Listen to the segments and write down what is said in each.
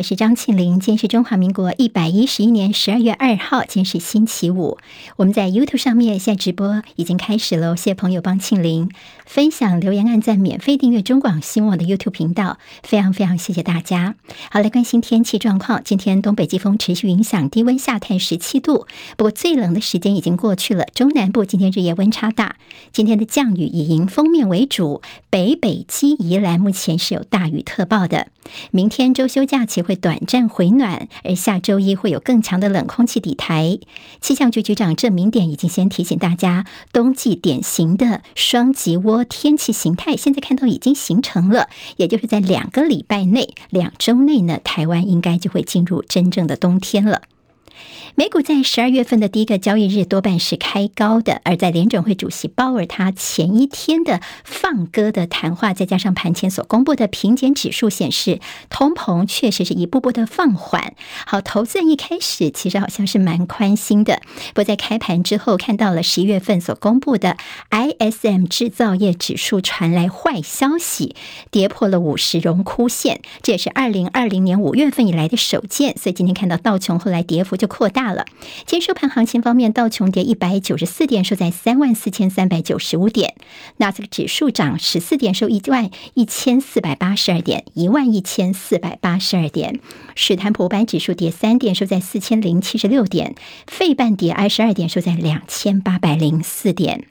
我是张庆玲。今天是中华民国一百一十一年十二月二号，今天是星期五。我们在 YouTube 上面现在直播已经开始了，谢谢朋友帮庆玲分享、留言、按赞、免费订阅中广新闻网的 YouTube 频道，非常非常谢谢大家。好，来关心天气状况。今天东北季风持续影响，低温下探十七度。不过最冷的时间已经过去了，中南部今天日夜温差大。今天的降雨以迎风面为主，北北基宜兰目前是有大雨特报的。明天周休假期会短暂回暖，而下周一会有更强的冷空气抵台。气象局局长郑明典已经先提醒大家，冬季典型的双极涡天气形态，现在看到已经形成了，也就是在两个礼拜内、两周内呢，台湾应该就会进入真正的冬天了。美股在十二月份的第一个交易日多半是开高的，而在联准会主席鲍尔他前一天的放歌的谈话，再加上盘前所公布的评检指数显示，通膨确实是一步步的放缓。好，投资人一开始其实好像是蛮宽心的，不过在开盘之后看到了十一月份所公布的 ISM 制造业指数传来坏消息，跌破了五十荣枯线，这也是二零二零年五月份以来的首见，所以今天看到道琼后来跌幅就扩大。大了。今天收盘行情方面，道琼跌一百九十四点，收在三万四千三百九十五点；纳斯克指数涨十四点，收一万一千四百八十二点，一万一千四百八十二点。史坦普五百指数跌三点，收在四千零七十六点；费半跌二十二点，收在两千八百零四点。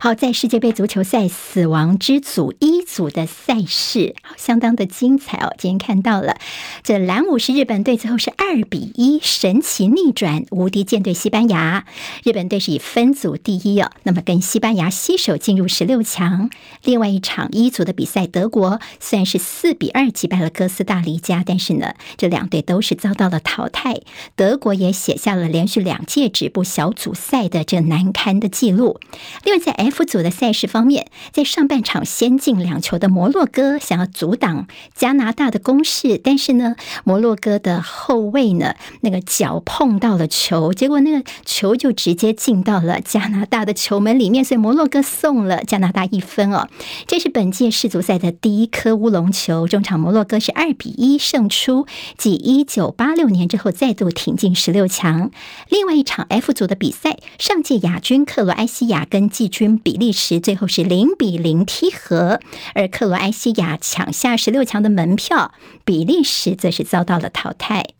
好，在世界杯足球赛死亡之组一组的赛事，相当的精彩哦。今天看到了这蓝武士日本队最后是二比一神奇逆转无敌舰队西班牙，日本队是以分组第一哦，那么跟西班牙携手进入十六强。另外一场一组的比赛，德国虽然是四比二击败了哥斯达黎加，但是呢，这两队都是遭到了淘汰。德国也写下了连续两届止步小组赛的这难堪的记录。另外在 F 组的赛事方面，在上半场先进两球的摩洛哥想要阻挡加拿大的攻势，但是呢，摩洛哥的后卫呢，那个脚碰到了球，结果那个球就直接进到了加拿大的球门里面，所以摩洛哥送了加拿大一分哦。这是本届世足赛的第一颗乌龙球。中场摩洛哥是二比一胜出，继一九八六年之后再度挺进十六强。另外一场 F 组的比赛，上届亚军克罗埃西亚跟季军。比利时最后是零比零踢和，而克罗埃西亚抢下十六强的门票，比利时则是遭到了淘汰。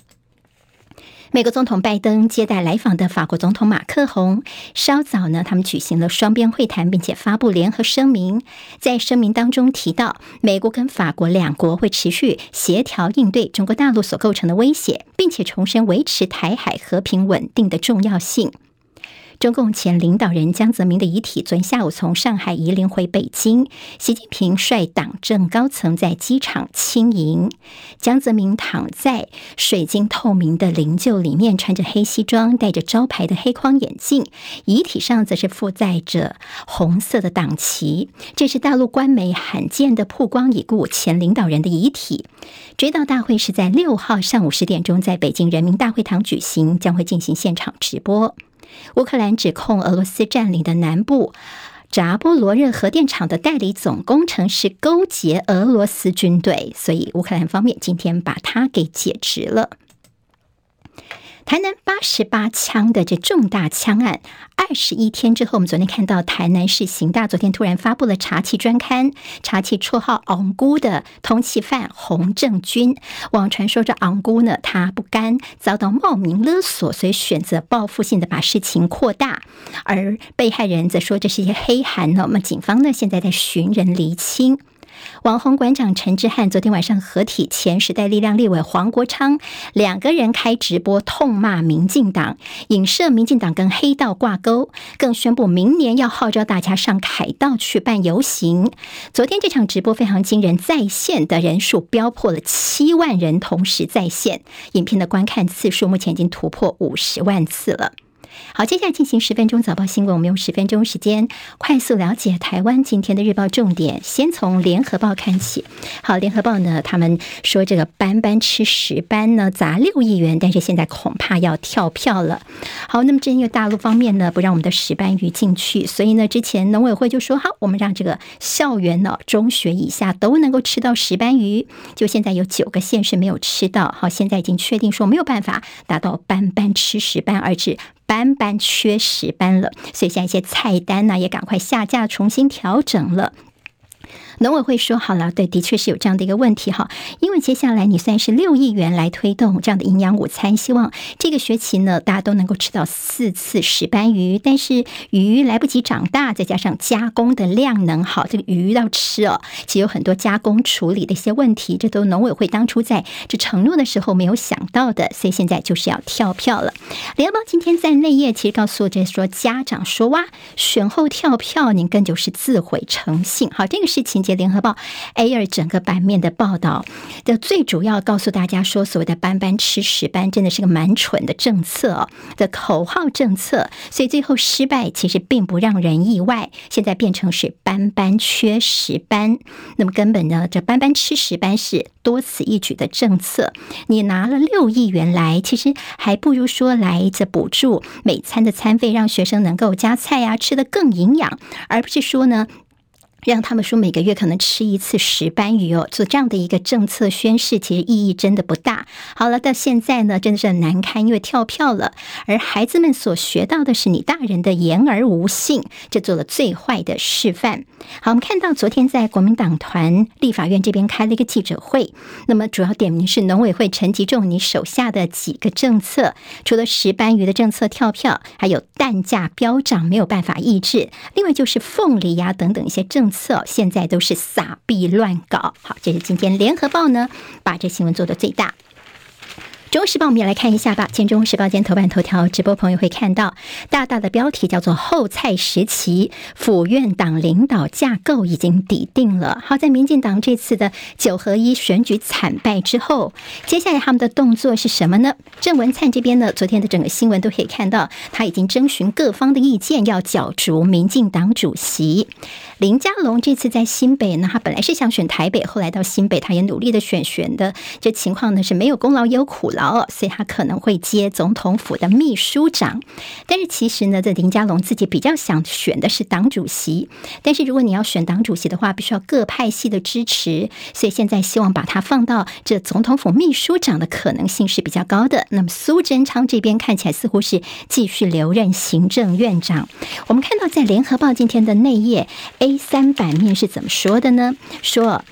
美国总统拜登接待来访的法国总统马克宏，稍早呢，他们举行了双边会谈，并且发布联合声明。在声明当中提到，美国跟法国两国会持续协调应对中国大陆所构成的威胁，并且重申维持台海和平稳定的重要性。中共前领导人江泽民的遗体昨天下午从上海移灵回北京，习近平率党政高层在机场亲迎。江泽民躺在水晶透明的灵柩里面，穿着黑西装，戴着招牌的黑框眼镜，遗体上则是附载着红色的党旗。这是大陆官媒罕见的曝光已故前领导人的遗体。追悼大会是在六号上午十点钟在北京人民大会堂举行，将会进行现场直播。乌克兰指控俄罗斯占领的南部扎波罗热核电厂的代理总工程师勾结俄罗斯军队，所以乌克兰方面今天把他给解职了。台南八十八枪的这重大枪案，二十一天之后，我们昨天看到台南市刑大昨天突然发布了查缉专刊，查缉绰号“昂姑”的通缉犯洪正军。网传说这昂姑呢，他不甘遭到冒名勒索，所以选择报复性的把事情扩大。而被害人则说这是一些黑函呢。那么警方呢，现在在寻人厘清。网红馆长陈之汉昨天晚上合体，前时代力量立委黄国昌两个人开直播痛骂民进党，影射民进党跟黑道挂钩，更宣布明年要号召大家上凯道去办游行。昨天这场直播非常惊人，在线的人数飙破了七万人同时在线，影片的观看次数目前已经突破五十万次了。好，接下来进行十分钟早报新闻，我们用十分钟时间快速了解台湾今天的日报重点。先从联合报看起。好，联合报呢，他们说这个班班吃石斑呢砸六亿元，但是现在恐怕要跳票了。好，那么正因为大陆方面呢不让我们的石斑鱼进去，所以呢之前农委会就说好，我们让这个校园呢中学以下都能够吃到石斑鱼。就现在有九个县市没有吃到，好，现在已经确定说没有办法达到班班吃石斑，而是。班班缺失斑了，所以像一些菜单呢，也赶快下架，重新调整了。农委会说好了，对，的确是有这样的一个问题哈，因为接下来你算是六亿元来推动这样的营养午餐，希望这个学期呢，大家都能够吃到四次石斑鱼，但是鱼来不及长大，再加上加工的量能好，这个鱼要吃哦，其实有很多加工处理的一些问题，这都农委会当初在这承诺的时候没有想到的，所以现在就是要跳票了。联邦今天在内页其实告诉这，说家长说哇，选后跳票，您更就是自毁诚信。好，这个事情。联合报 A 二整个版面的报道的最主要告诉大家说，所谓的“班班吃石斑”真的是个蛮蠢的政策，的口号政策，所以最后失败其实并不让人意外。现在变成是“班班缺石斑”，那么根本呢，这“班班吃石斑”是多此一举的政策。你拿了六亿元来，其实还不如说来这补助每餐的餐费，让学生能够加菜啊，吃得更营养，而不是说呢。让他们说每个月可能吃一次石斑鱼哦，做这样的一个政策宣誓，其实意义真的不大。好了，到现在呢，真的是很难堪，因为跳票了。而孩子们所学到的是你大人的言而无信，这做了最坏的示范。好，我们看到昨天在国民党团立法院这边开了一个记者会，那么主要点名是农委会陈吉仲你手下的几个政策，除了石斑鱼的政策跳票，还有蛋价飙涨没有办法抑制，另外就是凤梨呀、等等一些政。策策现在都是撒币乱搞，好，这是今天联合报呢把这新闻做的最大。中时报，我们也来看一下吧。今天中时报今天头版头条，直播朋友会看到大大的标题叫做“后蔡时期府院党领导架构已经底定了”。好，在民进党这次的九合一选举惨败之后，接下来他们的动作是什么呢？郑文灿这边呢，昨天的整个新闻都可以看到，他已经征询各方的意见，要角逐民进党主席。林佳龙这次在新北呢，他本来是想选台北，后来到新北，他也努力的选选的，这情况呢是没有功劳也有苦劳，所以他可能会接总统府的秘书长。但是其实呢，这林佳龙自己比较想选的是党主席。但是如果你要选党主席的话，必须要各派系的支持，所以现在希望把他放到这总统府秘书长的可能性是比较高的。那么苏贞昌这边看起来似乎是继续留任行政院长。我们看到在联合报今天的内页 A 三版面是怎么说的呢？说。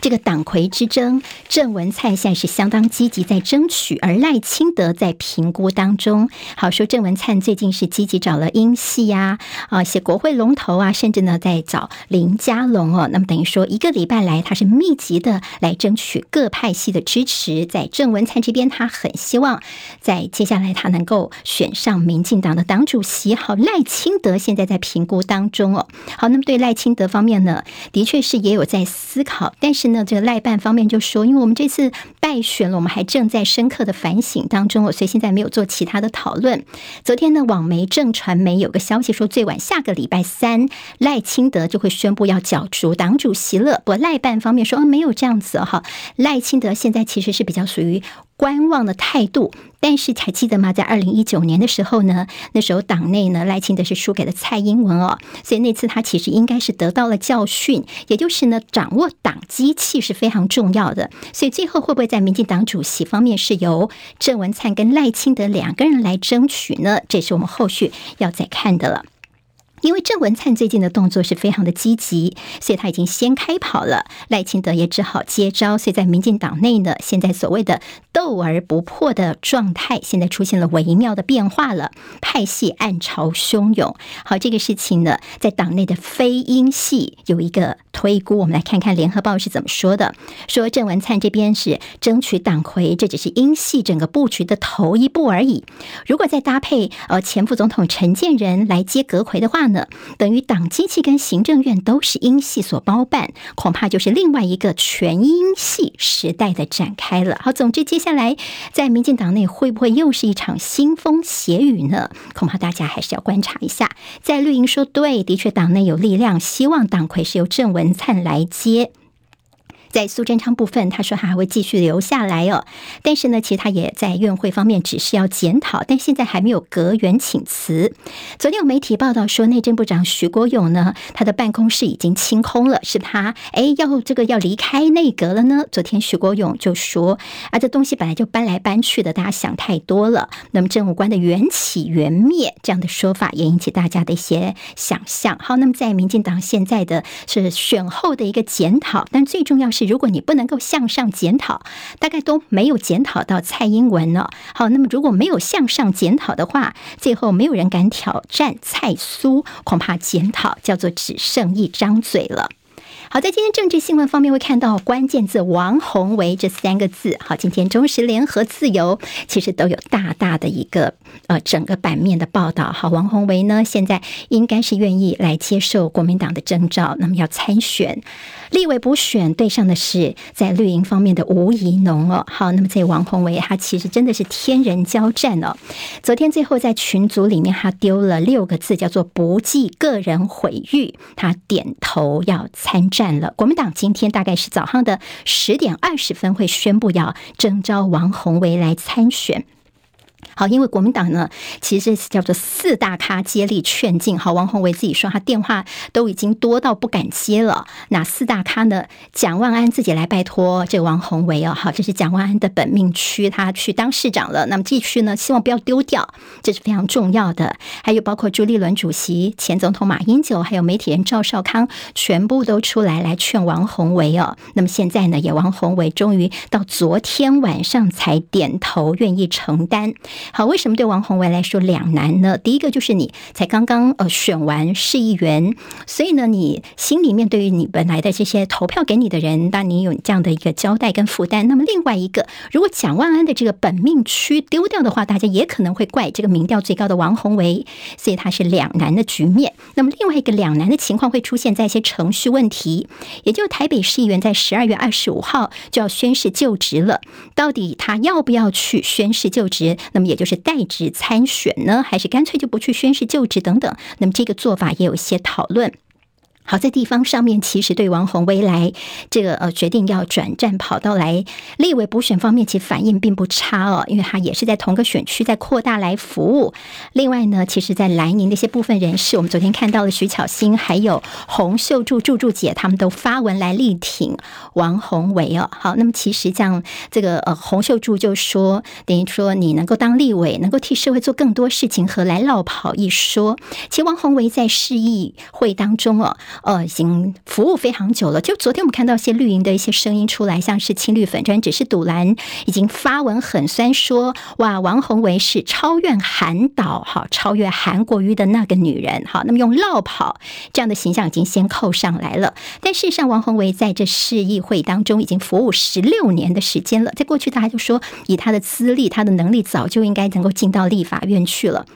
这个党魁之争，郑文灿现在是相当积极在争取，而赖清德在评估当中。好说，郑文灿最近是积极找了英系呀，啊，写国会龙头啊，甚至呢在找林佳龙哦。那么等于说，一个礼拜来，他是密集的来争取各派系的支持。在郑文灿这边，他很希望在接下来他能够选上民进党的党主席。好，赖清德现在在评估当中哦。好，那么对赖清德方面呢，的确是也有在思考，但是。那这个赖办方面就说，因为我们这次败选了，我们还正在深刻的反省当中，我所以现在没有做其他的讨论。昨天呢，网媒正传媒有个消息说，最晚下个礼拜三，赖清德就会宣布要角逐党主席了。不赖办方面说，没有这样子哈，赖清德现在其实是比较属于。观望的态度，但是还记得吗？在二零一九年的时候呢，那时候党内呢，赖清德是输给了蔡英文哦，所以那次他其实应该是得到了教训，也就是呢，掌握党机器是非常重要的。所以最后会不会在民进党主席方面是由郑文灿跟赖清德两个人来争取呢？这是我们后续要再看的了。因为郑文灿最近的动作是非常的积极，所以他已经先开跑了，赖清德也只好接招。所以在民进党内呢，现在所谓的斗而不破的状态，现在出现了微妙的变化了，派系暗潮汹涌。好，这个事情呢，在党内的非英系有一个推估，我们来看看联合报是怎么说的：说郑文灿这边是争取党魁，这只是英系整个布局的头一步而已。如果再搭配呃前副总统陈建仁来接阁揆的话，呢，等于党机器跟行政院都是英系所包办，恐怕就是另外一个全英系时代的展开了。好，总之接下来在民进党内会不会又是一场腥风血雨呢？恐怕大家还是要观察一下。在绿营说对，的确党内有力量，希望党魁是由郑文灿来接。在苏贞昌部分，他说他还会继续留下来哦，但是呢，其实他也在院会方面只是要检讨，但现在还没有阁员请辞。昨天有媒体报道说，内政部长徐国勇呢，他的办公室已经清空了，是他哎要这个要离开内阁了呢？昨天徐国勇就说啊，这东西本来就搬来搬去的，大家想太多了。那么政务官的缘起缘灭这样的说法，也引起大家的一些想象。好，那么在民进党现在的是选后的一个检讨，但最重要是。是，如果你不能够向上检讨，大概都没有检讨到蔡英文了。好，那么如果没有向上检讨的话，最后没有人敢挑战蔡苏，恐怕检讨叫做只剩一张嘴了。好，在今天政治新闻方面，会看到关键字“王宏维”这三个字。好，今天中时联合自由其实都有大大的一个呃整个版面的报道。好，王宏维呢，现在应该是愿意来接受国民党的征召，那么要参选立委补选，对上的是在绿营方面的吴怡农哦。好，那么这王鸿薇他其实真的是天人交战哦。昨天最后在群组里面，他丢了六个字，叫做“不计个人毁誉”，他点头要参。战了，国民党今天大概是早上的十点二十分会宣布要征召王鸿薇来参选。好，因为国民党呢，其实是叫做四大咖接力劝进。好，王宏伟自己说，他电话都已经多到不敢接了。那四大咖呢？蒋万安自己来拜托这个王宏伟哦。好，这是蒋万安的本命区，他去当市长了。那么这区呢，希望不要丢掉，这是非常重要的。还有包括朱立伦主席、前总统马英九，还有媒体人赵少康，全部都出来来劝王宏伟哦。那么现在呢，也王宏伟终于到昨天晚上才点头，愿意承担。好，为什么对王宏伟来说两难呢？第一个就是你才刚刚呃选完市议员，所以呢，你心里面对于你本来的这些投票给你的人，当你有这样的一个交代跟负担。那么另外一个，如果蒋万安的这个本命区丢掉的话，大家也可能会怪这个民调最高的王宏伟，所以他是两难的局面。那么另外一个两难的情况会出现在一些程序问题，也就台北市议员在十二月二十五号就要宣誓就职了，到底他要不要去宣誓就职？那么也就是代职参选呢，还是干脆就不去宣誓就职等等？那么这个做法也有一些讨论。好，在地方上面，其实对王宏威来这个呃决定要转战跑道来立委补选方面，其实反应并不差哦，因为他也是在同个选区在扩大来服务。另外呢，其实，在蓝营的一些部分人士，我们昨天看到了徐巧芯还有洪秀柱柱柱姐，他们都发文来力挺王鸿薇哦。好，那么其实像这个呃洪秀柱就说，等于说你能够当立委，能够替社会做更多事情，何来落跑一说？其实王鸿薇在市议会当中哦。呃，已经服务非常久了。就昨天我们看到一些绿营的一些声音出来，像是青绿粉专只是赌蓝已经发文很酸说，哇，王鸿薇是超越韩导，哈，超越韩国瑜的那个女人，哈。那么用落跑这样的形象已经先扣上来了。但事实上，王鸿薇在这市议会当中已经服务十六年的时间了。在过去，大家就说以他的资历、他的能力，早就应该能够进到立法院去了。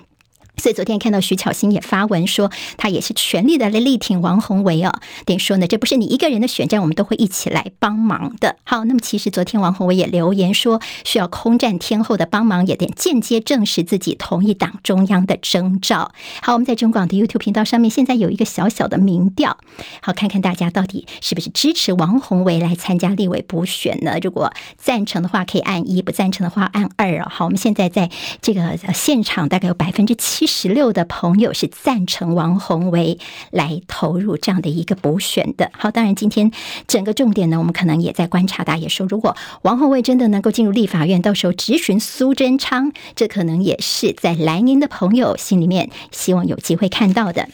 所以昨天看到徐巧芯也发文说，他也是全力的来力挺王宏维哦。等于说呢，这不是你一个人的选战，我们都会一起来帮忙的。好，那么其实昨天王宏维也留言说，需要空战天后的帮忙，也得间接证实自己同意党中央的征召。好，我们在中广的 YouTube 频道上面现在有一个小小的民调，好，看看大家到底是不是支持王宏维来参加立委补选呢？如果赞成的话，可以按一；不赞成的话，按二。好，我们现在在这个现场大概有百分之七。十六的朋友是赞成王宏维来投入这样的一个补选的。好，当然今天整个重点呢，我们可能也在观察。大家也说，如果王宏维真的能够进入立法院，到时候直询苏贞昌，这可能也是在蓝营的朋友心里面希望有机会看到的。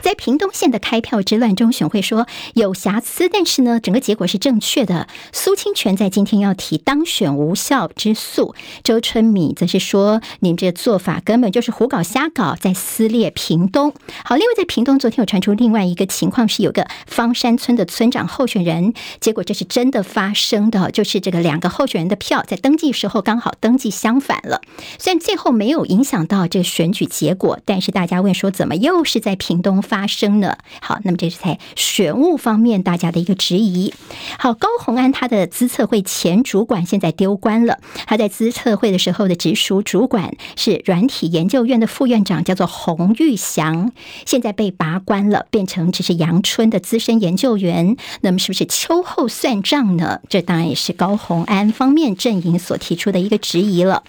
在屏东县的开票之乱中，选会说有瑕疵，但是呢，整个结果是正确的。苏清泉在今天要提当选无效之诉，周春米则是说，您这做法根本就是胡搞瞎搞，在撕裂屏东。好，另外在屏东昨天有传出另外一个情况，是有个方山村的村长候选人，结果这是真的发生的，就是这个两个候选人的票在登记时候刚好登记相反了，虽然最后没有影响到这个选举结果，但是大家问说，怎么又是在屏东发生呢？好，那么这是在选务方面大家的一个质疑。好，高虹安他的资策会前主管现在丢官了，他在资策会的时候的直属主管是软体研究院的副院长，叫做洪玉祥，现在被拔官了，变成只是阳春的资深研究员。那么是不是秋后算账呢？这当然也是高虹安方面阵营所提出的一个质疑了。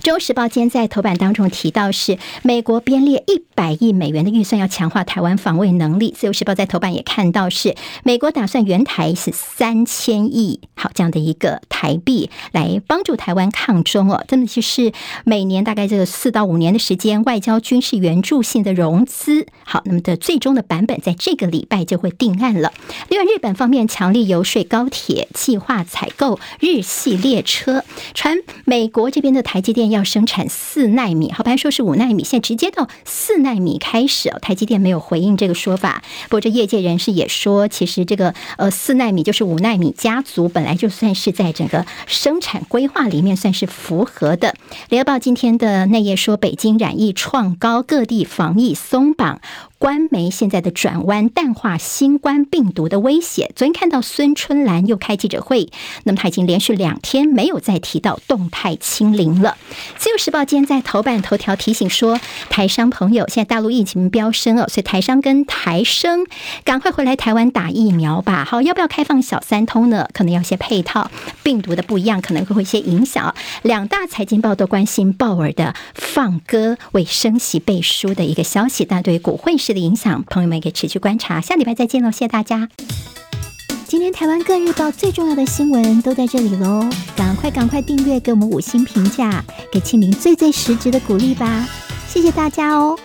《中时报》今天在头版当中提到，是美国编列一百亿美元的预算要强化台湾防卫能力。《自由时报》在头版也看到，是美国打算援台是三千亿，好这样的一个台币来帮助台湾抗中哦，真的就是每年大概这个四到五年的时间，外交军事援助性的融资。好，那么的最终的版本在这个礼拜就会定案了。另外，日本方面强力游说高铁，计划采购日系列车，传美国这边的台积电。要生产四纳米，好，本来说是五纳米，现在直接到四纳米开始哦。台积电没有回应这个说法，不过这业界人士也说，其实这个呃四纳米就是五纳米家族，本来就算是在整个生产规划里面算是符合的。联合报今天的内页说，北京染疫创高，各地防疫松绑。官媒现在的转弯淡化新冠病毒的威胁。昨天看到孙春兰又开记者会，那么他已经连续两天没有再提到动态清零了。自由时报今天在头版头条提醒说，台商朋友现在大陆疫情飙升哦，所以台商跟台生赶快回来台湾打疫苗吧。好，要不要开放小三通呢？可能要些配套，病毒的不一样，可能会会一些影响。两大财经报都关心鲍尔的放歌为升息背书的一个消息，但对于股汇市。的影响，朋友们可以持续观察。下礼拜再见喽，谢谢大家。今天台湾各日报最重要的新闻都在这里喽，赶快赶快订阅，给我们五星评价，给庆林最最实质的鼓励吧，谢谢大家哦。